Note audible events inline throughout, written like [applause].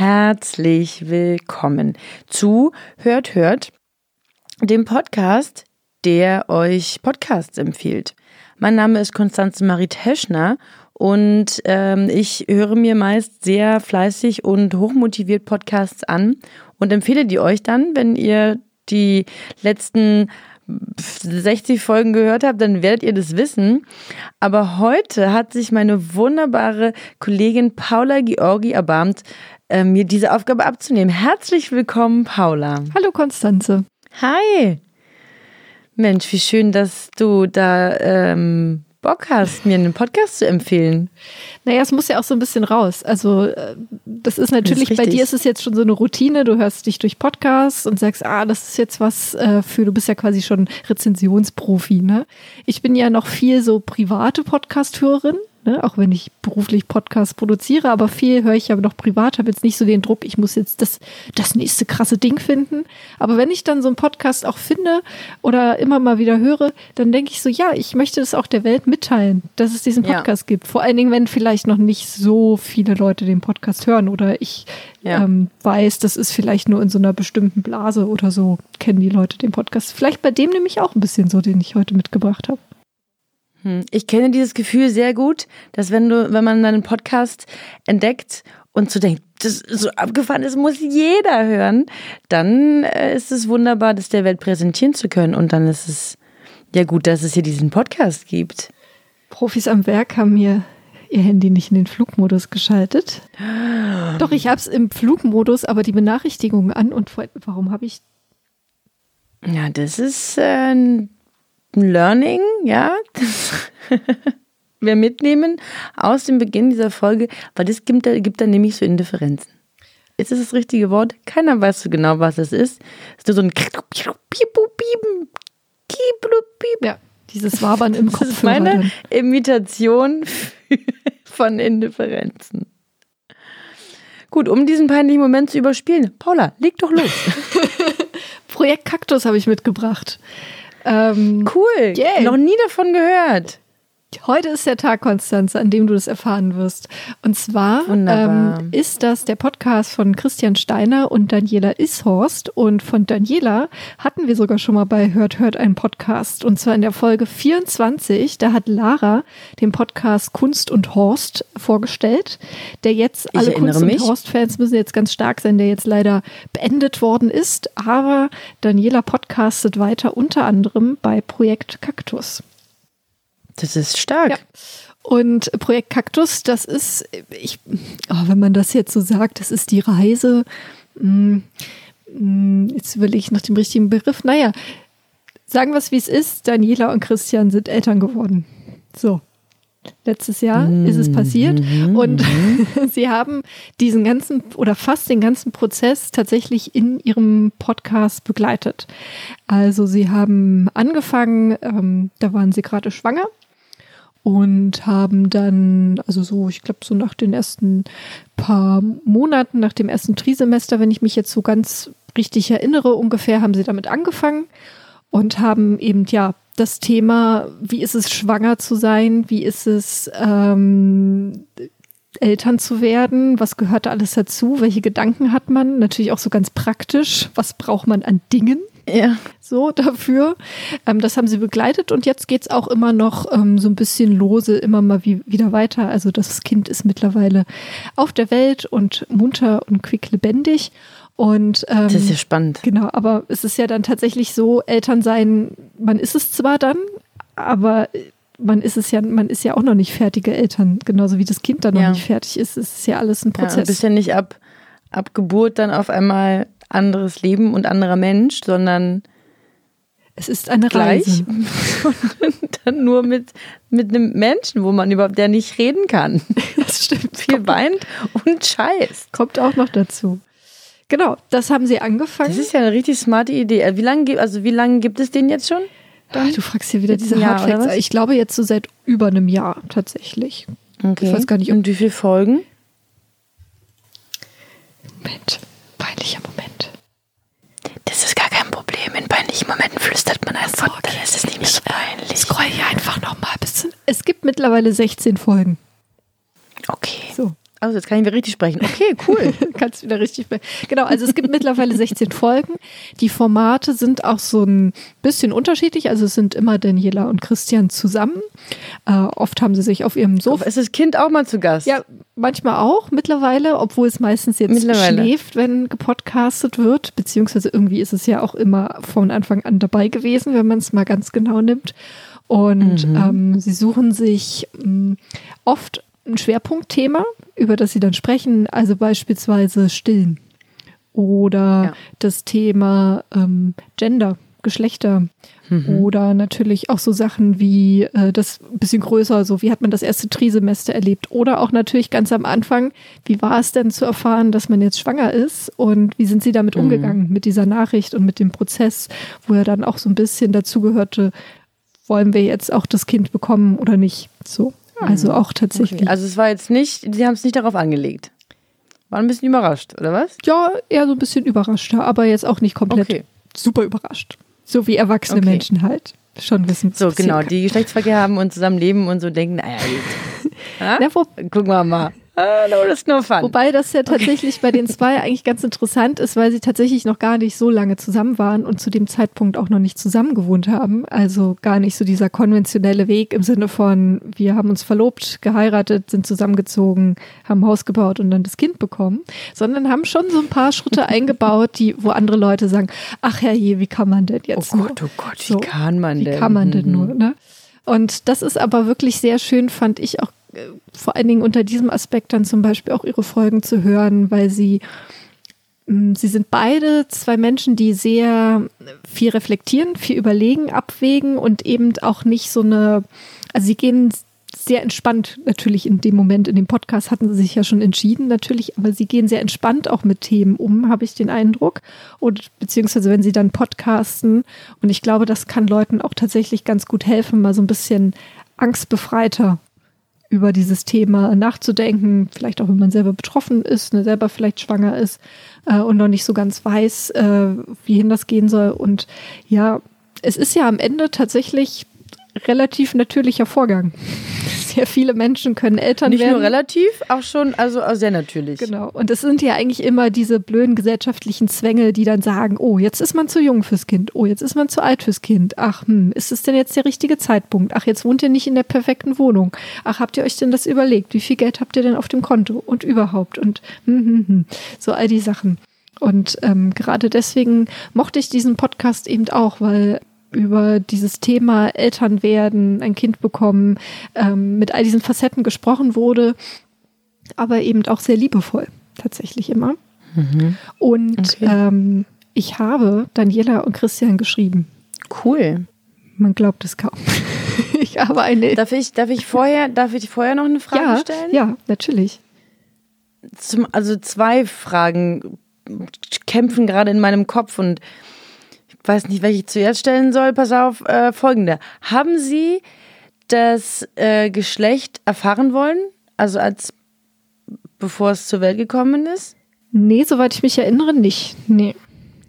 Herzlich willkommen zu Hört, Hört, dem Podcast, der euch Podcasts empfiehlt. Mein Name ist Konstanze Marie Teschner und ähm, ich höre mir meist sehr fleißig und hochmotiviert Podcasts an und empfehle die euch dann, wenn ihr die letzten 60 Folgen gehört habt, dann werdet ihr das wissen. Aber heute hat sich meine wunderbare Kollegin Paula Georgi erbarmt, äh, mir diese Aufgabe abzunehmen. Herzlich willkommen, Paula. Hallo, Konstanze. Hi. Mensch, wie schön, dass du da ähm, Bock hast, mir einen Podcast zu empfehlen. Naja, es muss ja auch so ein bisschen raus. Also, äh, das ist natürlich, Das ist bei dir ist es jetzt schon so eine Routine. Du hörst dich durch Podcasts und sagst, ah, das ist jetzt was äh, für, du bist ja quasi schon Rezensionsprofi, ne? Ich bin ja noch viel so private Podcast-Hörerin. Ne, auch wenn ich beruflich Podcasts produziere, aber viel höre ich aber noch privat, habe jetzt nicht so den Druck, ich muss jetzt das, das nächste krasse Ding finden. Aber wenn ich dann so einen Podcast auch finde oder immer mal wieder höre, dann denke ich so, ja, ich möchte das auch der Welt mitteilen, dass es diesen Ja. Podcast gibt. Vor allen Dingen, wenn vielleicht noch nicht so viele Leute den Podcast hören oder ich Ja. ähm, weiß, das ist vielleicht nur in so einer bestimmten Blase oder so, kennen die Leute den Podcast. Vielleicht bei dem nämlich auch ein bisschen so, den ich heute mitgebracht habe. Hm, Ich kenne dieses Gefühl sehr gut, dass wenn du, wenn man einen Podcast entdeckt und so denkt, das ist so abgefahren, das muss jeder hören, dann äh, ist es wunderbar, das der Welt präsentieren zu können. Und dann ist es ja gut, dass es hier diesen Podcast gibt. Profis am Werk haben mir ihr Handy nicht in den Flugmodus geschaltet. Doch, ich habe es im Flugmodus, aber die Benachrichtigungen an und warum habe ich Ja, das ist äh, ein Learning, ja. Das [laughs] wir mitnehmen aus dem Beginn dieser Folge, weil das gibt, da- gibt dann nämlich so Indifferenzen. Ist das das richtige Wort? Keiner weiß so genau, was es ist. Es ist nur so ein ja dieses Wabern im [laughs] Das Kopf. ist meine Imitation [laughs] von Indifferenzen. Gut, um diesen peinlichen Moment zu überspielen. Paula, leg doch los. Projekt Kaktus habe ich mitgebracht. Ähm, Cool. Yay. Noch nie davon gehört. Heute ist der Tag, Konstanze, an dem du das erfahren wirst. Und zwar ähm, ist das der Podcast von Christian Steiner und Daniela Ishorst. Und von Daniela hatten wir sogar schon mal bei Hört Hört einen Podcast. Und zwar in der Folge 24. Da hat Lara den Podcast Kunst und Horst vorgestellt, der jetzt alle Kunst- mich. und Horst-Fans müssen jetzt ganz stark sein, der jetzt leider beendet worden ist. Aber Daniela podcastet weiter unter anderem bei Projekt Kaktus. Das ist stark. Ja. Und Projekt Kaktus, das ist, ich, oh, wenn man das jetzt so sagt, das ist die Reise. mm, mm, Jetzt will ich nach dem richtigen Begriff. Naja, sagen wir es wie es ist. Daniela und Christian sind Eltern geworden. So. Letztes Jahr ist es passiert und [laughs] sie haben diesen ganzen oder fast den ganzen Prozess tatsächlich in ihrem Podcast begleitet. Also sie haben angefangen, ähm, da waren sie gerade schwanger und haben dann, also so, ich glaube, so nach den ersten paar Monaten, nach dem ersten Trisemester, wenn ich mich jetzt so ganz richtig erinnere, ungefähr, haben sie damit angefangen und haben eben, ja, das Thema, wie ist es, schwanger zu sein, wie ist es, ähm, Eltern zu werden, was gehört da alles dazu, welche Gedanken hat man, natürlich auch so ganz praktisch, was braucht man an Dingen, Ja. so dafür. Ähm, das haben sie begleitet und jetzt geht's auch immer noch ähm, so ein bisschen lose, immer mal wie, wieder weiter. Also das Kind ist mittlerweile auf der Welt und munter und quicklebendig. Und ähm, Das ist ja spannend. genau, aber es ist ja dann tatsächlich so, Eltern sein, man ist es zwar dann, aber man ist es ja, man ist ja auch noch nicht fertige Eltern, genauso wie das Kind dann noch Ja. nicht fertig ist. Es ist ja alles ein Ja, Prozess. bist ja nicht ab, ab Geburt dann auf einmal anderes Leben und anderer Mensch, sondern Es ist eine gleich. Reise. Und [laughs] dann nur mit, mit einem Menschen, wo man überhaupt, der nicht reden kann. [laughs] Das stimmt. Viel weint und scheißt. Kommt auch noch dazu. Genau, das haben sie angefangen. Das ist ja eine richtig smarte Idee. Wie lange, gibt- also wie lange gibt es den jetzt schon? Ah, du fragst hier wieder diese Jahr, Hardfacts. Ich glaube jetzt so seit über einem Jahr tatsächlich. Okay. Ich weiß gar nicht, Und wie viele Folgen? Moment, peinlicher Moment. Das ist gar kein Problem. In peinlichen Momenten flüstert man einfach, dann ist es nicht mehr so peinlich. Scroll hier einfach nochmal bis zum. Es gibt mittlerweile 16 Folgen. Okay. So. Also jetzt kann ich wieder richtig sprechen. Okay, cool. [laughs] Kannst wieder richtig. be- Genau, also es gibt mittlerweile 16 Folgen. Die Formate sind auch so ein bisschen unterschiedlich. Also es sind immer Daniela und Christian zusammen. Äh, oft haben sie sich auf ihrem Sofa. ist das Kind auch mal zu Gast? Ja, manchmal auch mittlerweile, obwohl es meistens jetzt schläft, wenn gepodcastet wird. Beziehungsweise irgendwie ist es ja auch immer von Anfang an dabei gewesen, wenn man es mal ganz genau nimmt. Und ähm, sie suchen sich mh, oft ein Schwerpunktthema, über das sie dann sprechen, also beispielsweise Stillen oder Ja. das Thema ähm, Gender, Geschlechter oder natürlich auch so Sachen wie äh, das ein bisschen größer, so wie hat man das erste Trisemester erlebt oder auch natürlich ganz am Anfang, wie war es denn zu erfahren, dass man jetzt schwanger ist und wie sind sie damit umgegangen mit dieser Nachricht und mit dem Prozess, wo ja dann auch so ein bisschen dazu gehörte, wollen wir jetzt auch das Kind bekommen oder nicht, so. Also auch tatsächlich. Okay. Also es war jetzt nicht, sie haben es nicht darauf angelegt. War ein bisschen überrascht, oder was? Ja, eher so ein bisschen überraschter, aber jetzt auch nicht komplett Okay. super überrascht. So wie erwachsene Okay. Menschen halt schon wissen. So, genau, passieren die Geschlechtsverkehr haben und zusammen leben und so denken, naja, kann. Ja, [laughs] wo, Gucken wir mal. No, ist nur Fun. wobei das ja tatsächlich bei den zwei [laughs] eigentlich ganz interessant ist, weil sie tatsächlich noch gar nicht so lange zusammen waren und zu dem Zeitpunkt auch noch nicht zusammen gewohnt haben. Also gar nicht so dieser konventionelle Weg im Sinne von, wir haben uns verlobt, geheiratet, sind zusammengezogen, haben ein Haus gebaut und dann das Kind bekommen, sondern haben schon so ein paar Schritte [laughs] eingebaut, die, wo andere Leute sagen, ach herrje, wie kann man denn oh jetzt nur? Gott, oh Gott, wie kann man Wie denn? kann man denn Mhm. nur, ne? Und das ist aber wirklich sehr schön, fand ich auch vor allen Dingen unter diesem Aspekt dann zum Beispiel auch ihre Folgen zu hören, weil sie mh, Sie sind beide zwei Menschen, die sehr viel reflektieren, viel überlegen, abwägen und eben auch nicht so eine, also sie gehen sehr entspannt natürlich in dem Moment, in dem Podcast hatten sie sich ja schon entschieden natürlich, aber sie gehen sehr entspannt auch mit Themen um, habe ich den Eindruck. Und beziehungsweise wenn sie dann podcasten und ich glaube, das kann Leuten auch tatsächlich ganz gut helfen, mal so ein bisschen angstbefreiter über dieses Thema nachzudenken, vielleicht auch wenn man selber betroffen ist, ne, selber vielleicht schwanger ist äh, und noch nicht so ganz weiß, äh, wie hin das gehen soll. Und ja, es ist ja am Ende tatsächlich relativ natürlicher Vorgang. [laughs] Sehr viele Menschen können Eltern Nicht werden. nur relativ, auch schon, also sehr natürlich. Genau. Und es sind ja eigentlich immer diese blöden gesellschaftlichen Zwänge, die dann sagen, oh, jetzt ist man zu jung fürs Kind. Oh, jetzt ist man zu alt fürs Kind. Ach, hm, ist es denn jetzt der richtige Zeitpunkt? Ach, jetzt wohnt ihr nicht in der perfekten Wohnung. Ach, habt ihr euch denn das überlegt? Wie viel Geld habt ihr denn auf dem Konto? Und überhaupt? Und hm, hm, hm. so all die Sachen. Und ähm, gerade deswegen mochte ich diesen Podcast eben auch, weil über dieses Thema Eltern werden, ein Kind bekommen, ähm, mit all diesen Facetten gesprochen wurde, aber eben auch sehr liebevoll, tatsächlich immer. Und Okay. ähm, ich habe Daniela und Christian geschrieben. Cool. Man glaubt es kaum. [laughs] ich habe eine. Darf ich, darf ich vorher, darf ich vorher noch eine Frage ja, stellen? ja, natürlich. Zum, also zwei Fragen kämpfen gerade in meinem Kopf und weiß nicht, welche ich zuerst stellen soll. Pass auf, äh, folgende. Haben Sie das äh, Geschlecht erfahren wollen? Also als bevor es zur Welt gekommen ist? Nee, soweit ich mich erinnere, nicht. Nee.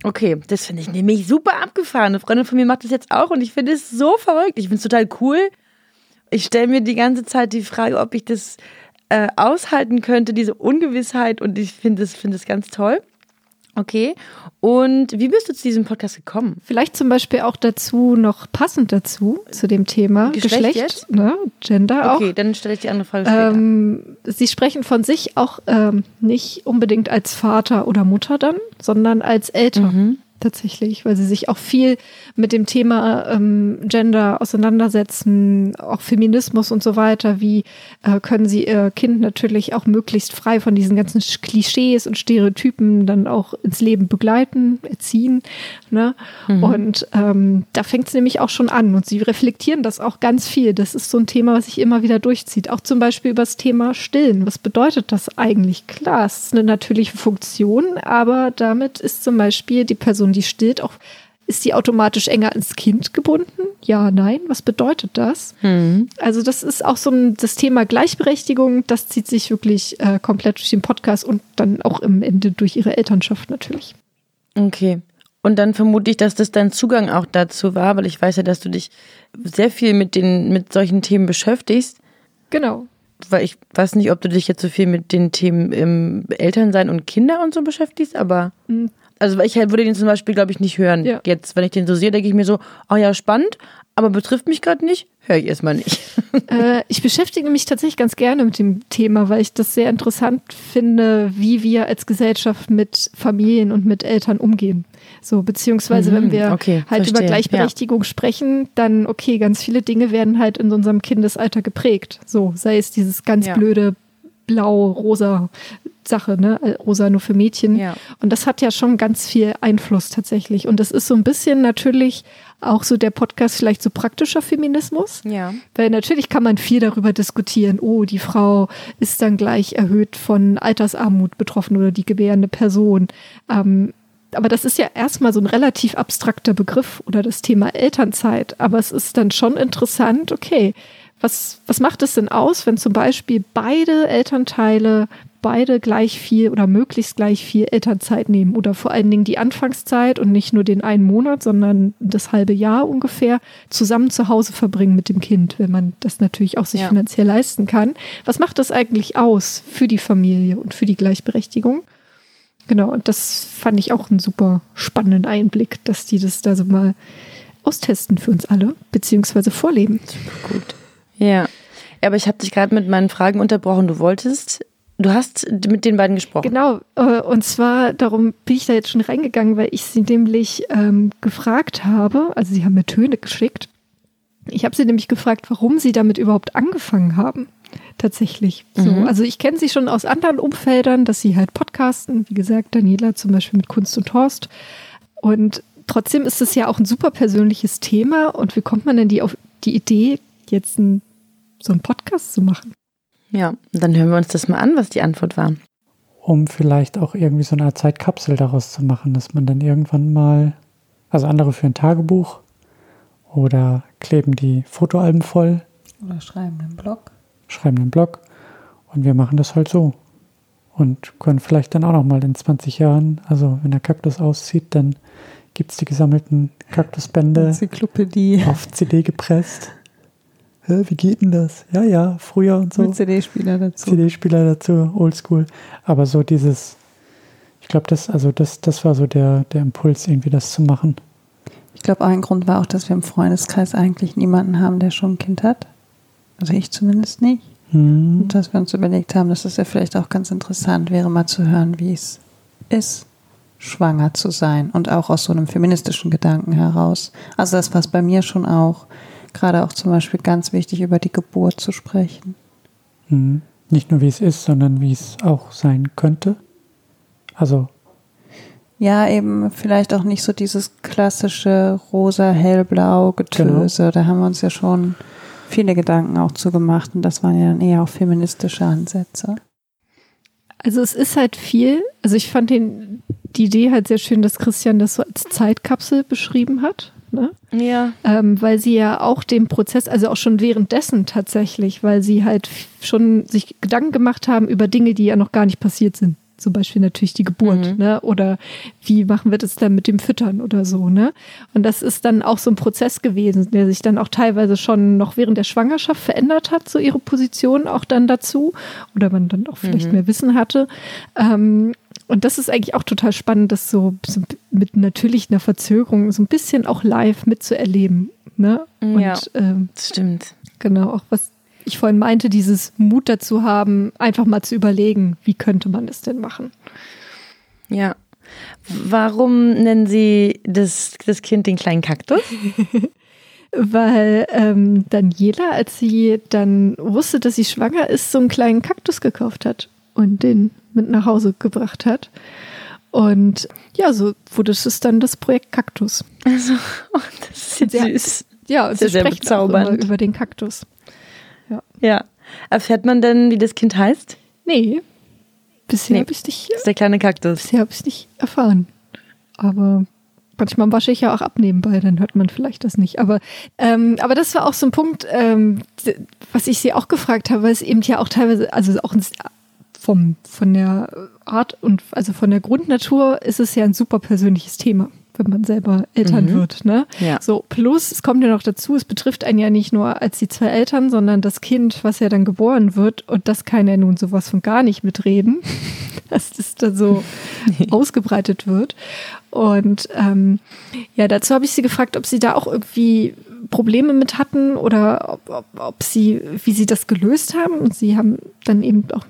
Okay, das finde ich nämlich super abgefahren. Eine Freundin von mir macht das jetzt auch und ich finde es so verrückt. Ich finde es total cool. Ich stelle mir die ganze Zeit die Frage, ob ich das äh, aushalten könnte, diese Ungewissheit und ich finde es finde es ganz toll. Okay. Und wie bist du zu diesem Podcast gekommen? Vielleicht zum Beispiel auch dazu noch passend dazu, zu dem Thema Geschlecht Geschlecht, ne? Gender auch. Okay, dann stelle ich die andere Frage später. Ähm, Sie sprechen von sich auch ähm, nicht unbedingt als Vater oder Mutter dann, sondern als Eltern. Tatsächlich, weil sie sich auch viel mit dem Thema ähm, Gender auseinandersetzen, auch Feminismus und so weiter. Wie äh, können sie ihr Kind natürlich auch möglichst frei von diesen ganzen Klischees und Stereotypen dann auch ins Leben begleiten, erziehen. Ne? Mhm. Und ähm, da fängt es nämlich auch schon an. Und sie reflektieren das auch ganz viel. Das ist so ein Thema, was sich immer wieder durchzieht. Auch zum Beispiel über das Thema Stillen. Was bedeutet das eigentlich? Klar, es ist eine natürliche Funktion, aber damit ist zum Beispiel die Person Person, die stillt, auch ist die automatisch enger ans Kind gebunden? Ja, nein. Was bedeutet das? Hm. Also das ist auch so ein, das Thema Gleichberechtigung, das zieht sich wirklich äh, komplett durch den Podcast und dann auch im Ende durch ihre Elternschaft natürlich. Okay. Und dann vermute ich, dass das dein Zugang auch dazu war, weil ich weiß ja, dass du dich sehr viel mit den, mit solchen Themen beschäftigst. Genau. Weil ich weiß nicht, ob du dich jetzt so viel mit den Themen im Elternsein und Kinder und so beschäftigst, aber. Also ich halt würde den zum Beispiel, glaube ich, nicht hören. Ja. Jetzt, wenn ich den so sehe, denke ich mir so, oh ja, spannend, aber betrifft mich gerade nicht, höre ich erstmal nicht. [laughs] Äh, ich beschäftige mich tatsächlich ganz gerne mit dem Thema, weil ich das sehr interessant finde, wie wir als Gesellschaft mit Familien und mit Eltern umgehen. So, beziehungsweise mhm, wenn wir okay, halt verstehe. über Gleichberechtigung ja. sprechen, dann okay, ganz viele Dinge werden halt in unserem Kindesalter geprägt. So, sei es dieses ganz ja. blöde blau-rosa Sache, ne? Rosa nur für Mädchen. Ja. Und das hat ja schon ganz viel Einfluss tatsächlich. Und das ist so ein bisschen natürlich auch so der Podcast vielleicht so praktischer Feminismus. Ja. Weil natürlich kann man viel darüber diskutieren. Oh, die Frau ist dann gleich erhöht von Altersarmut betroffen oder die gebärende Person. Ähm, aber das ist ja erstmal so ein relativ abstrakter Begriff oder das Thema Elternzeit. Aber es ist dann schon interessant, okay, was, was macht es denn aus, wenn zum Beispiel beide Elternteile beide gleich viel oder möglichst gleich viel Elternzeit nehmen oder vor allen Dingen die Anfangszeit und nicht nur den einen Monat, sondern das halbe Jahr ungefähr zusammen zu Hause verbringen mit dem Kind, wenn man das natürlich auch sich ja. finanziell leisten kann. Was macht das eigentlich aus für die Familie und für die Gleichberechtigung? Genau, und das fand ich auch einen super spannenden Einblick, dass die das da so mal austesten für uns alle, beziehungsweise vorleben. Super gut. Ja. Aber ich habe dich gerade mit meinen Fragen unterbrochen. Du wolltest Du hast mit den beiden gesprochen. Genau, äh, und zwar darum bin ich da jetzt schon reingegangen, weil ich sie nämlich ähm, gefragt habe, also sie haben mir Töne geschickt. Ich habe sie nämlich gefragt, warum sie damit überhaupt angefangen haben. Tatsächlich. So, mhm. Also ich kenne sie schon aus anderen Umfeldern, dass sie halt podcasten, wie gesagt, Daniela zum Beispiel mit Kunst und Horst. Und trotzdem ist es ja auch ein super persönliches Thema. Und wie kommt man denn die auf die Idee, jetzt ein, so einen Podcast zu machen? Ja, dann hören wir uns das mal an, was die Antwort war. Um vielleicht auch irgendwie so eine Art Zeitkapsel daraus zu machen, dass man dann irgendwann mal, also andere für ein Tagebuch oder kleben die Fotoalben voll. Oder schreiben einen Blog. Schreiben einen Blog. Und wir machen das halt so. Und können vielleicht dann auch noch mal in 20 Jahren, also wenn der Kaktus auszieht, dann gibt es die gesammelten Kaktusbände Enzyklopädie. auf CD gepresst. Wie geht denn das? Ja, ja, früher und so. Mit CD-Spieler dazu. CD-Spieler dazu, oldschool. Aber so dieses, ich glaube, das, also das, das war so der, der Impuls, irgendwie das zu machen. Ich glaube, ein Grund war auch, dass wir im Freundeskreis eigentlich niemanden haben, der schon ein Kind hat. Also ich zumindest nicht. Hm. Und dass wir uns überlegt haben, dass es ja vielleicht auch ganz interessant wäre, mal zu hören, wie es ist, schwanger zu sein. Und auch aus so einem feministischen Gedanken heraus. Also das war es bei mir schon auch gerade auch zum Beispiel ganz wichtig, über die Geburt zu sprechen. Mhm. Nicht nur wie es ist, sondern wie es auch sein könnte. Also. Ja, eben vielleicht auch nicht so dieses klassische rosa, hellblau Getöse. Genau. Da haben wir uns ja schon viele Gedanken auch zu gemacht und das waren ja dann eher auch feministische Ansätze. Also es ist halt viel. Also ich fand den, die Idee halt sehr schön, dass Christian das so als Zeitkapsel beschrieben hat. Ne? Ja. Ähm, weil sie ja auch den Prozess, also auch schon währenddessen tatsächlich, weil sie halt schon sich Gedanken gemacht haben über Dinge, die ja noch gar nicht passiert sind. Zum Beispiel natürlich die Geburt, mhm. ne? Oder wie machen wir das dann mit dem Füttern oder so, ne? Und das ist dann auch so ein Prozess gewesen, der sich dann auch teilweise schon noch während der Schwangerschaft verändert hat, so ihre Position auch dann dazu. Oder man dann auch vielleicht mhm. mehr Wissen hatte. Ähm, und das ist eigentlich auch total spannend, das so, so mit natürlich einer Verzögerung so ein bisschen auch live mitzuerleben. Ne? Und, ja, ähm, das stimmt. Genau, auch was ich vorhin meinte, dieses Mut dazu haben, einfach mal zu überlegen, wie könnte man das denn machen. Ja, Warum nennen Sie das, das Kind den kleinen Kaktus? [laughs] Weil ähm, Daniela, als sie dann wusste, dass sie schwanger ist, so einen kleinen Kaktus gekauft hat und den mit nach Hause gebracht hat. Und ja, so wurde es dann das Projekt Kaktus. Also, [laughs] oh, das ist Sehr- süß. Ja, und Sehr, sehr bezaubernd. über den Kaktus. Ja. Erfährt man denn, wie das Kind heißt? Nee, bisher Nee. habe ich es nicht, Das ist der kleine Kaktus. bisher hab ich's nicht erfahren. Aber manchmal wasche ich ja auch ab nebenbei, dann hört man vielleicht das nicht. Aber, ähm, aber das war auch so ein Punkt, ähm, was ich sie auch gefragt habe, weil es eben ja auch teilweise, also auch ein, vom, von der Art und also von der Grundnatur ist es ja ein super persönliches Thema, wenn man selber Eltern Mhm. wird. Ne? Ja. So, plus, es kommt ja noch dazu, es betrifft einen ja nicht nur als die zwei Eltern, sondern das Kind, was ja dann geboren wird. Und das kann ja nun sowas von gar nicht mitreden, [laughs] dass das da so [laughs] ausgebreitet wird. Und ähm, ja, dazu habe ich sie gefragt, ob sie da auch irgendwie Probleme mit hatten oder ob, ob, ob sie, wie sie das gelöst haben. Und sie haben dann eben auch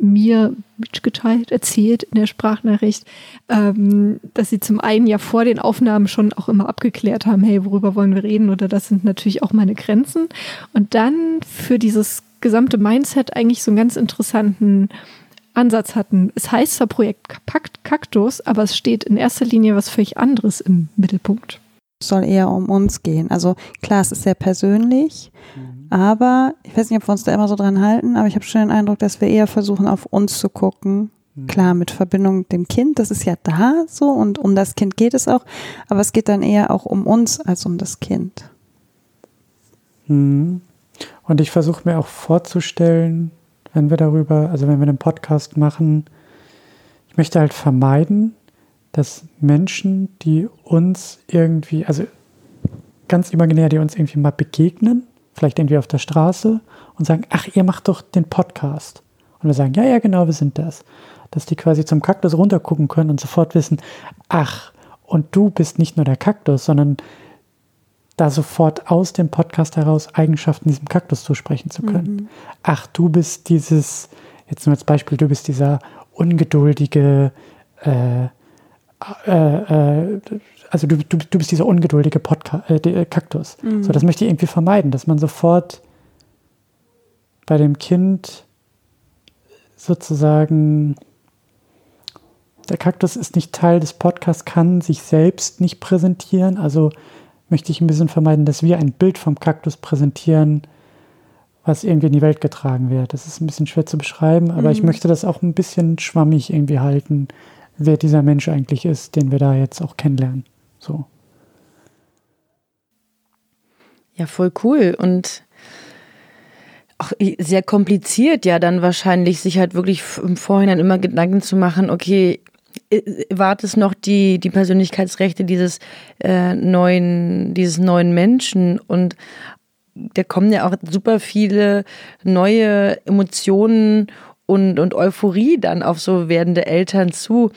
mir mitgeteilt, erzählt in der Sprachnachricht, ähm, dass sie zum einen ja vor den Aufnahmen schon auch immer abgeklärt haben, hey, worüber wollen wir reden oder das sind natürlich auch meine Grenzen. Und dann für dieses gesamte Mindset eigentlich so einen ganz interessanten Ansatz hatten. Es heißt zwar Projekt Kaktus, aber es steht in erster Linie was völlig anderes im Mittelpunkt. Es soll eher um uns gehen. Also klar, es ist sehr persönlich, aber ich weiß nicht, ob wir uns da immer so dran halten, aber ich habe schon den Eindruck, dass wir eher versuchen, auf uns zu gucken. Klar, mit Verbindung mit dem Kind, das ist ja da so und um das Kind geht es auch, aber es geht dann eher auch um uns als um das Kind. Mhm. Und ich versuche mir auch vorzustellen, wenn wir darüber, also wenn wir einen Podcast machen, ich möchte halt vermeiden, dass Menschen, die uns irgendwie, also ganz imaginär, die uns irgendwie mal begegnen, vielleicht irgendwie auf der Straße und sagen, ach, ihr macht doch den Podcast. Und wir sagen, ja, ja, genau, wir sind das. Dass die quasi zum Kaktus runtergucken können und sofort wissen, ach, und du bist nicht nur der Kaktus, sondern da sofort aus dem Podcast heraus Eigenschaften diesem Kaktus zusprechen zu können. Ach, du bist dieses, jetzt nur als Beispiel, du bist dieser ungeduldige, äh, äh, äh, also du, du, du bist dieser ungeduldige Podca äh, der Kaktus. So, das möchte ich irgendwie vermeiden, dass man sofort bei dem Kind sozusagen der Kaktus ist nicht Teil des Podcasts, kann sich selbst nicht präsentieren. Also möchte ich ein bisschen vermeiden, dass wir ein Bild vom Kaktus präsentieren, was irgendwie in die Welt getragen wird. Das ist ein bisschen schwer zu beschreiben, aber ich möchte das auch ein bisschen schwammig irgendwie halten, wer dieser Mensch eigentlich ist, den wir da jetzt auch kennenlernen. So. Ja, voll cool. Und auch sehr kompliziert, ja, dann wahrscheinlich sich halt wirklich im Vorhinein immer Gedanken zu machen, okay, wart es noch die, die Persönlichkeitsrechte dieses äh, neuen, dieses neuen Menschen und da kommen ja auch super viele neue Emotionen und, und Euphorie dann auf so werdende Eltern zu.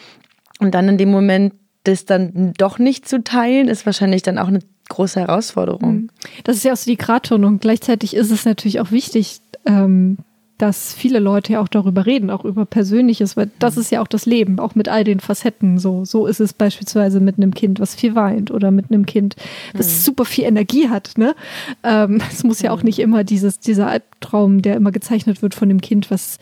Und dann in dem Moment das dann doch nicht zu teilen, ist wahrscheinlich dann auch eine große Herausforderung. Das ist ja auch so die Grattonung. Gleichzeitig ist es natürlich auch wichtig, ähm, dass viele Leute ja auch darüber reden, auch über Persönliches, weil das ist ja auch das Leben, auch mit all den Facetten. So, so ist es beispielsweise mit einem Kind, was viel weint oder mit einem Kind, das super viel Energie hat. Ne? Ähm, [laughs] es muss ja auch nicht immer dieses, dieser Albtraum, der immer gezeichnet wird von dem Kind, was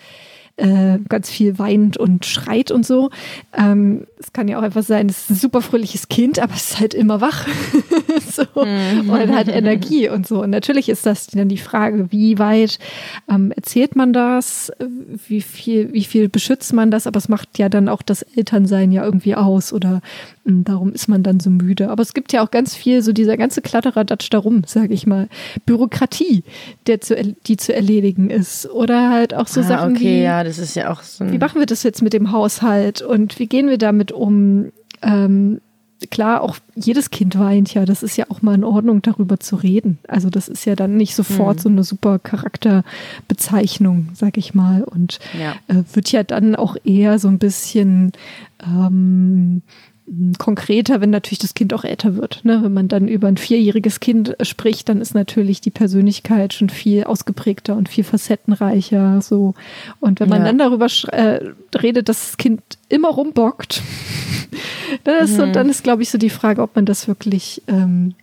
äh, ganz viel weint und schreit und so. Ähm, es kann ja auch einfach sein, es ist ein super fröhliches Kind, aber es ist halt immer wach [laughs] so. und hat Energie und so. Und natürlich ist das dann die Frage, wie weit ähm, erzählt man das, wie viel, wie viel beschützt man das, aber es macht ja dann auch das Elternsein ja irgendwie aus oder mh, darum ist man dann so müde. Aber es gibt ja auch ganz viel, so dieser ganze Kladderadatsch darum, sage ich mal, Bürokratie, der zu, die zu erledigen ist oder halt auch so ah, Sachen okay, wie ja, das ist ja auch so wie machen wir das jetzt mit dem Haushalt und wie gehen wir damit um? Ähm, klar, auch jedes Kind weint ja. Das ist ja auch mal in Ordnung, darüber zu reden. Also das ist ja dann nicht sofort Mhm. so eine super Charakterbezeichnung, sag ich mal. Und Ja. äh, wird ja dann auch eher so ein bisschen ähm, konkreter, wenn natürlich das Kind auch älter wird. Ne? Wenn man dann über ein vierjähriges Kind äh, spricht, dann ist natürlich die Persönlichkeit schon viel ausgeprägter und viel facettenreicher. So. Und wenn man Ja. dann darüber äh, redet, dass das Kind immer rumbockt, [laughs] ist so, dann ist, glaube ich, so die Frage, ob man das wirklich ähm,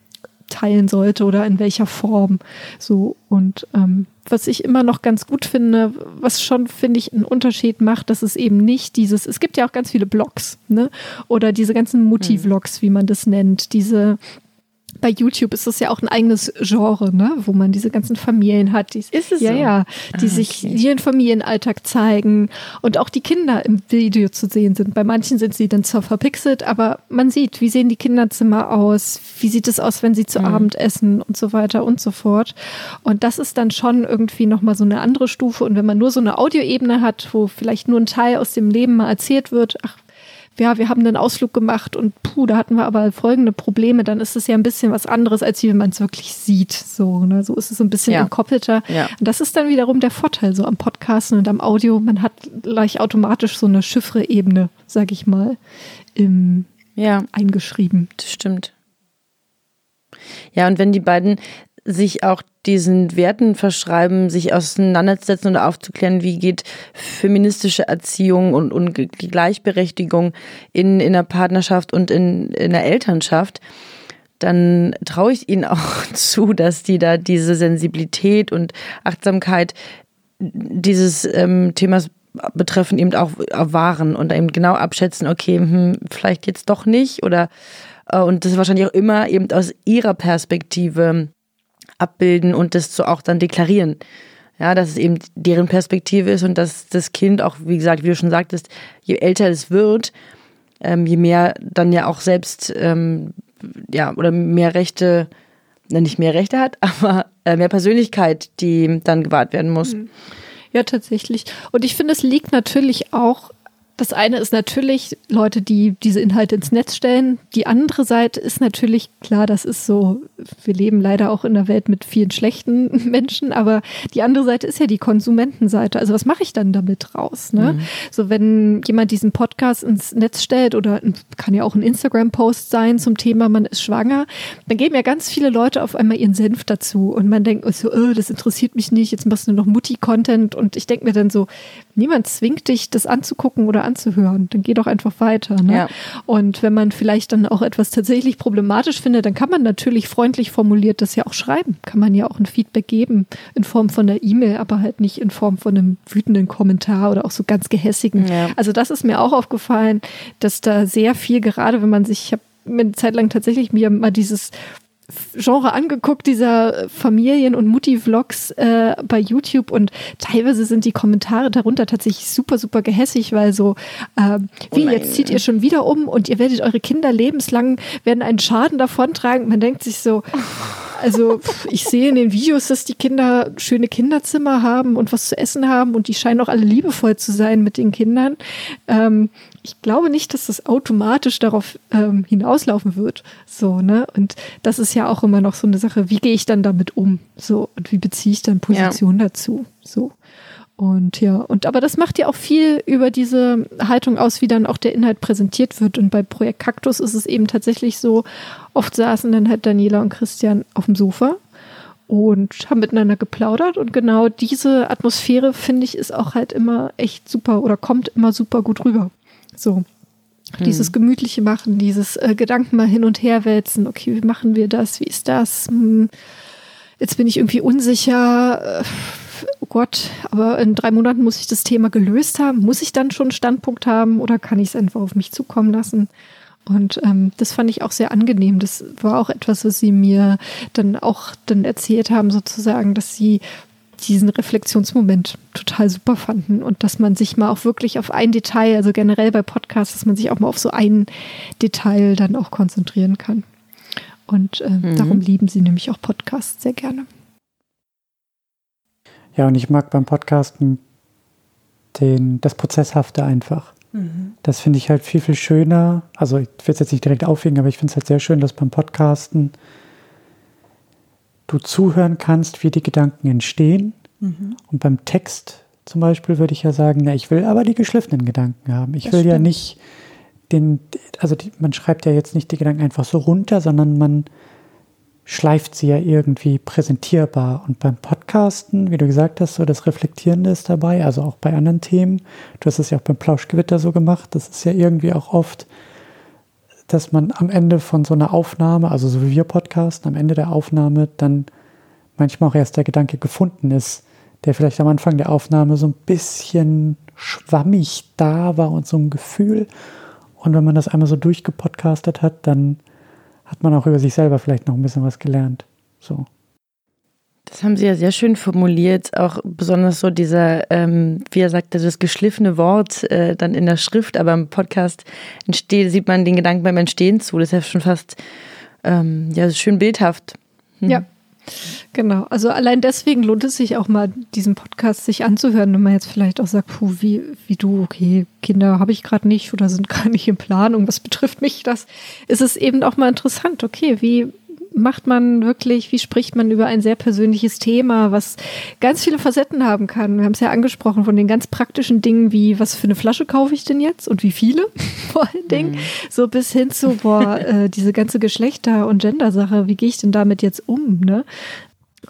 teilen sollte oder in welcher Form. So und ähm, was ich immer noch ganz gut finde, was schon, finde ich, einen Unterschied macht, dass es eben nicht dieses, es gibt ja auch ganz viele Blogs, ne? Oder diese ganzen Mutti-Vlogs, wie man das nennt, diese bei YouTube ist das ja auch ein eigenes Genre, ne, wo man diese ganzen Familien hat. Die, ist es ja, so? ja, die Ah, sich okay. ihren Familienalltag zeigen und auch die Kinder im Video zu sehen sind. Bei manchen sind sie dann zwar verpixelt, aber man sieht, wie sehen die Kinderzimmer aus, wie sieht es aus, wenn sie Mhm. zu Abend essen und so weiter und so fort. Und das ist dann schon irgendwie nochmal so eine andere Stufe. Und wenn man nur so eine Audioebene hat, wo vielleicht nur ein Teil aus dem Leben mal erzählt wird, ach, ja, wir haben einen Ausflug gemacht und puh, da hatten wir aber folgende Probleme, dann ist es ja ein bisschen was anderes, als wie man es wirklich sieht. So, ne? so ist es ein bisschen Ja. entkoppelter. Ja. Und das ist dann wiederum der Vorteil so am Podcasten und am Audio. Man hat gleich automatisch so eine Chiffre-Ebene, sag ich mal, im, Ja, eingeschrieben. das stimmt. Ja, und wenn die beiden sich auch diesen Werten verschreiben, sich auseinanderzusetzen oder aufzuklären, wie geht feministische Erziehung und, und Gleichberechtigung in, in der Partnerschaft und in, in der Elternschaft, dann traue ich ihnen [laughs] auch zu, dass die da diese Sensibilität und Achtsamkeit dieses ähm, Themas betreffen eben auch wahren und eben genau abschätzen, okay, hm, vielleicht jetzt doch nicht oder äh, und das wahrscheinlich auch immer eben aus ihrer Perspektive abbilden und das so auch dann deklarieren. Ja, dass es eben deren Perspektive ist und dass das Kind auch, wie gesagt, wie du schon sagtest, je älter es wird, ähm, je mehr dann ja auch selbst, ähm, ja, oder mehr Rechte, nicht mehr Rechte hat, [laughs] aber äh, mehr Persönlichkeit, die dann gewahrt werden muss. Ja, tatsächlich. Und ich finde, es liegt natürlich auch, das eine ist natürlich Leute, die diese Inhalte ins Netz stellen. Die andere Seite ist natürlich, klar, das ist so, wir leben leider auch in einer Welt mit vielen schlechten [laughs] Menschen, aber die andere Seite ist ja die Konsumentenseite. Also was mache ich dann damit raus? Ne? So, wenn jemand diesen Podcast ins Netz stellt oder kann ja auch ein Instagram-Post sein zum Thema, man ist schwanger, dann geben ja ganz viele Leute auf einmal ihren Senf dazu und man denkt so, oh, das interessiert mich nicht, jetzt machst du noch Mutti-Content und ich denke mir dann so, niemand zwingt dich, das anzugucken oder anzuhören, dann geh doch einfach weiter. Ne? Ja. Und wenn man vielleicht dann auch etwas tatsächlich problematisch findet, dann kann man natürlich freundlich formuliert das ja auch schreiben. Kann man ja auch ein Feedback geben in Form von einer E-Mail, aber halt nicht in Form von einem wütenden Kommentar oder auch so ganz gehässigen. Ja. Also das ist mir auch aufgefallen, dass da sehr viel, gerade wenn man sich, ich habe mir eine Zeit lang tatsächlich mir mal dieses Genre angeguckt, dieser Familien- und Mutti-Vlogs äh, bei YouTube und teilweise sind die Kommentare darunter tatsächlich super, super gehässig, weil so, äh, wie, nein. jetzt zieht ihr schon wieder um und ihr werdet eure Kinder lebenslang, werden einen Schaden davontragen. Man denkt sich so, also ich sehe in den Videos, dass die Kinder schöne Kinderzimmer haben und was zu essen haben und die scheinen auch alle liebevoll zu sein mit den Kindern. Ähm, ich glaube nicht, dass das automatisch darauf ähm, hinauslaufen wird. So, ne? Und das ist ja auch immer noch so eine Sache, wie gehe ich dann damit um? So, und wie beziehe ich dann Position dazu? So. Und ja, und aber das macht ja auch viel über diese Haltung aus, wie dann auch der Inhalt präsentiert wird. Und bei Projekt Kaktus ist es eben tatsächlich so, oft saßen dann halt Daniela und Christian auf dem Sofa und haben miteinander geplaudert. Und genau diese Atmosphäre, finde ich, ist auch halt immer echt super oder kommt immer super gut rüber. So. Dieses gemütliche Machen, dieses äh, Gedanken mal hin und her wälzen. Okay, wie machen wir das? Wie ist das? Hm, jetzt bin ich irgendwie unsicher. Äh, oh Gott, aber in drei Monaten muss ich das Thema gelöst haben. Muss ich dann schon einen Standpunkt haben oder kann ich es einfach auf mich zukommen lassen? Und ähm, das fand ich auch sehr angenehm. Das war auch etwas, was sie mir dann auch dann erzählt haben, sozusagen, dass sie diesen Reflexionsmoment total super fanden und dass man sich mal auch wirklich auf ein Detail, also generell bei Podcasts, dass man sich auch mal auf so ein Detail dann auch konzentrieren kann. Und ähm, darum lieben sie nämlich auch Podcasts sehr gerne. Ja, und ich mag beim Podcasten den, das Prozesshafte einfach. Das finde ich halt viel, viel schöner. Also ich will es jetzt nicht direkt aufwägen, aber ich finde es halt sehr schön, dass beim Podcasten du zuhören kannst, wie die Gedanken entstehen. Und beim Text zum Beispiel würde ich ja sagen, na, ich will aber die geschliffenen Gedanken haben. Ich Das will ja stimmt. nicht den, also die, man schreibt ja jetzt nicht die Gedanken einfach so runter, sondern man schleift sie ja irgendwie präsentierbar. Und beim Podcasten, wie du gesagt hast, so das Reflektierende ist dabei, also auch bei anderen Themen. Du hast es ja auch beim Plauschgewitter so gemacht. Das ist ja irgendwie auch oft dass man am Ende von so einer Aufnahme, also so wie wir podcasten, am Ende der Aufnahme dann manchmal auch erst der Gedanke gefunden ist, der vielleicht am Anfang der Aufnahme so ein bisschen schwammig da war und so ein Gefühl. Und wenn man das einmal so durchgepodcastet hat, dann hat man auch über sich selber vielleicht noch ein bisschen was gelernt. So. Das haben Sie ja sehr schön formuliert, auch besonders so dieser, ähm, wie er sagte, das geschliffene Wort äh, dann in der Schrift, aber im Podcast entsteht, sieht man den Gedanken beim Entstehen zu. Das ist ja schon fast ähm, ja, schön bildhaft. Hm. Ja. Genau, also allein deswegen lohnt es sich auch mal, diesen Podcast sich anzuhören, wenn man jetzt vielleicht auch sagt, puh, wie, wie du, okay, Kinder habe ich gerade nicht oder sind [laughs] gar nicht in Planung, was betrifft mich das, ist es eben auch mal interessant, okay, wie macht man wirklich, wie spricht man über ein sehr persönliches Thema, was ganz viele Facetten haben kann. Wir haben es ja angesprochen von den ganz praktischen Dingen wie, was für eine Flasche kaufe ich denn jetzt und wie viele [laughs] vor allen Dingen, mhm. so bis hin zu, boah, äh, diese ganze Geschlechter- und Gender-Sache, wie gehe ich denn damit jetzt um, ne?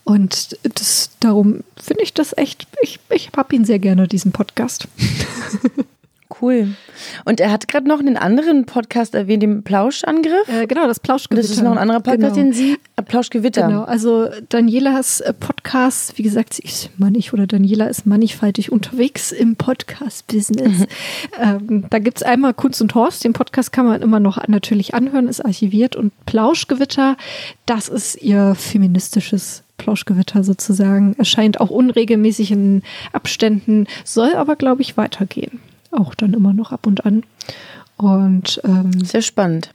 Und das, darum finde ich das echt, ich, ich habe ihn sehr gerne, diesen Podcast. [laughs] Cool. Und er hat gerade noch einen anderen Podcast erwähnt, den Plauschangriff. Äh, genau, das Plauschgewitter. Das ist noch ein anderer Podcast, genau. den Sie, äh, Plauschgewitter. Genau, also Danielas äh, Podcast, wie gesagt, sie ist mannig oder Daniela ist mannigfaltig unterwegs im Podcast-Business. Mhm. Ähm, da gibt es einmal Kunst und Horst, den Podcast kann man immer noch natürlich anhören, ist archiviert. Und Plauschgewitter, das ist ihr feministisches Plauschgewitter sozusagen. Erscheint auch unregelmäßig in Abständen, soll aber, glaube ich, weitergehen auch dann immer noch ab und an. Und ähm, sehr spannend.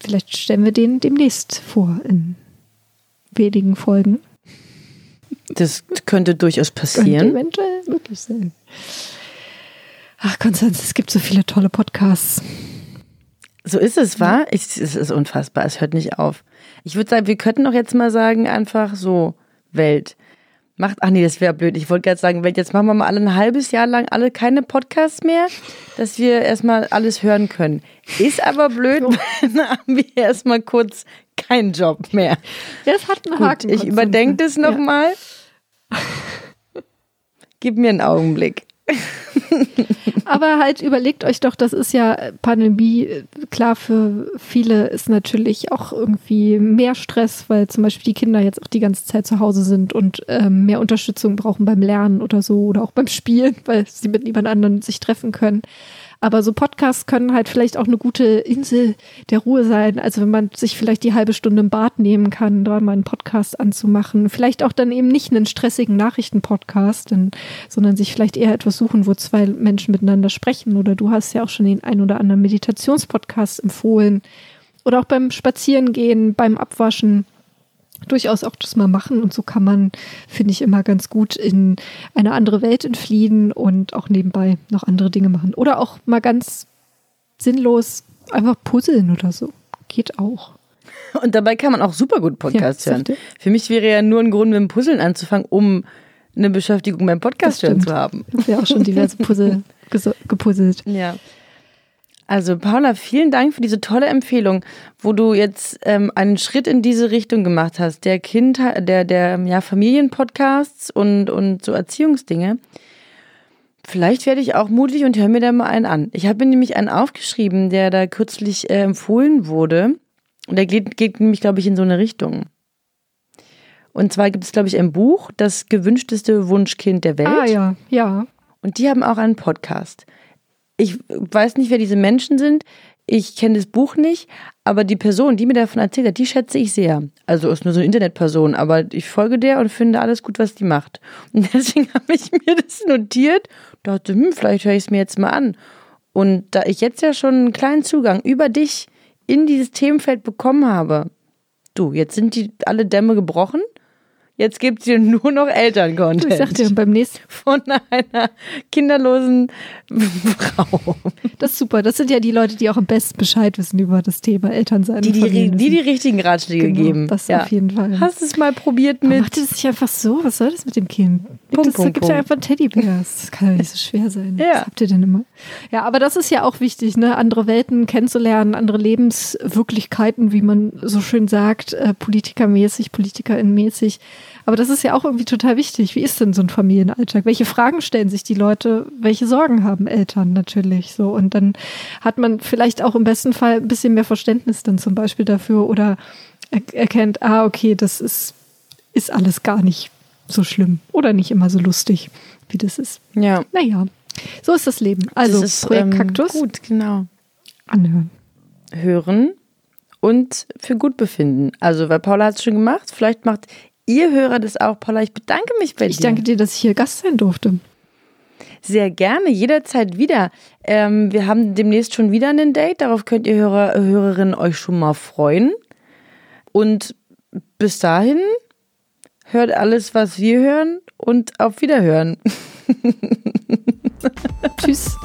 Vielleicht stellen wir den demnächst vor in wenigen Folgen. Das könnte durchaus passieren. Könnte eventuell möglich sein. Ach, Konstanz, es gibt so viele tolle Podcasts. So ist es, wahr? Ich, es ist unfassbar, es hört nicht auf. Ich würde sagen, wir könnten doch jetzt mal sagen, einfach so Welt. Macht, ach nee, das wäre blöd. Ich wollte gerade sagen, jetzt machen wir mal alle ein halbes Jahr lang alle keine Podcasts mehr, dass wir erstmal alles hören können. Ist aber blöd, [laughs] [laughs] dann haben wir erstmal kurz keinen Job mehr. Das hat einen Haken. Gut, ich überdenke das nochmal. Ja. [laughs] Gib mir einen Augenblick. [laughs] Aber halt überlegt euch doch, das ist ja Pandemie, klar für viele ist natürlich auch irgendwie mehr Stress, weil zum Beispiel die Kinder jetzt auch die ganze Zeit zu Hause sind und ähm, mehr Unterstützung brauchen beim Lernen oder so oder auch beim Spielen, [laughs] weil sie mit niemand anderem sich treffen können. Aber so Podcasts können halt vielleicht auch eine gute Insel der Ruhe sein. Also wenn man sich vielleicht die halbe Stunde im Bad nehmen kann, da mal einen Podcast anzumachen. Vielleicht auch dann eben nicht einen stressigen Nachrichtenpodcast, sondern sich vielleicht eher etwas suchen, wo zwei Menschen miteinander sprechen. Oder du hast ja auch schon den ein oder anderen Meditationspodcast empfohlen. Oder auch beim Spazierengehen, beim Abwaschen durchaus auch das mal machen. Und so kann man, finde ich, immer ganz gut in eine andere Welt entfliehen und auch nebenbei noch andere Dinge machen. Oder auch mal ganz sinnlos einfach puzzeln oder so. Geht auch. Und dabei kann man auch super gut Podcasts ja, hören. Für mich wäre ja nur ein Grund, mit dem Puzzeln anzufangen, um eine Beschäftigung beim Podcast hören zu haben. Ich habe ja auch schon diverse Puzzle [laughs] gepuzzelt. Ja. Also Paula, vielen Dank für diese tolle Empfehlung, wo du jetzt ähm, einen Schritt in diese Richtung gemacht hast, der Kind, der der ja Familienpodcasts und und so Erziehungsdinge. Vielleicht werde ich auch mutig und höre mir da mal einen an. Ich habe mir nämlich einen aufgeschrieben, der da kürzlich äh, empfohlen wurde. Und der geht, geht nämlich, glaube ich, in so eine Richtung. Und zwar gibt es, glaube ich, ein Buch, das gewünschteste Wunschkind der Welt. Ah ja, ja. Und die haben auch einen Podcast ich weiß nicht, wer diese Menschen sind. Ich kenne das Buch nicht, aber die Person, die mir davon erzählt hat, die schätze ich sehr. Also ist nur so eine Internetperson, aber ich folge der und finde alles gut, was die macht. [laughs] Und deswegen habe ich mir das notiert, dachte, hm, vielleicht höre ich es mir jetzt mal an. Und da ich jetzt ja schon einen kleinen Zugang über dich in dieses Themenfeld bekommen habe, du, jetzt sind die alle Dämme gebrochen Jetzt gibt es hier [laughs] nur noch Eltern-Content. Ich sagte beim nächsten. Von einer kinderlosen Frau. Das ist super. Das sind ja die Leute, die auch am besten Bescheid wissen über das Thema Elternsein. Die die, die, die richtigen Ratschläge genau, geben. Das ja. auf jeden Fall. Hast du es mal probiert mit. Macht es sich einfach so? Was soll das mit dem Kind? Punkt, das Punkt, gibt ja einfach Teddybär. Das kann ja nicht so schwer sein. Ja. Was habt ihr denn immer? Ja, aber das ist ja auch wichtig, ne? Andere Welten kennenzulernen, andere Lebenswirklichkeiten, wie man so schön sagt, äh, politikermäßig, politikerinnenmäßig. mäßig Aber das ist ja auch irgendwie total wichtig. Wie ist denn so ein Familienalltag? Welche Fragen stellen sich die Leute? Welche Sorgen haben Eltern natürlich so? Und dann hat man vielleicht auch im besten Fall ein bisschen mehr Verständnis dann zum Beispiel dafür oder er erkennt, ah, okay, das ist, ist alles gar nicht so schlimm oder nicht immer so lustig, wie das ist. Ja. Naja, so ist das Leben. Also das ist, Projekt ähm, Kaktus Gut, genau. anhören. Hören und für gut befinden. Also, weil Paula hat es schon gemacht. Vielleicht macht ihr Hörer das auch. Paula, ich bedanke mich bei Ich dir. danke dir, dass ich hier Gast sein durfte. Sehr gerne, jederzeit wieder. Ähm, wir haben demnächst schon wieder ein Date. Darauf könnt ihr Hörer, Hörerinnen euch schon mal freuen. Und bis dahin hört alles, was wir hören und auf Wiederhören. [laughs] Tschüss.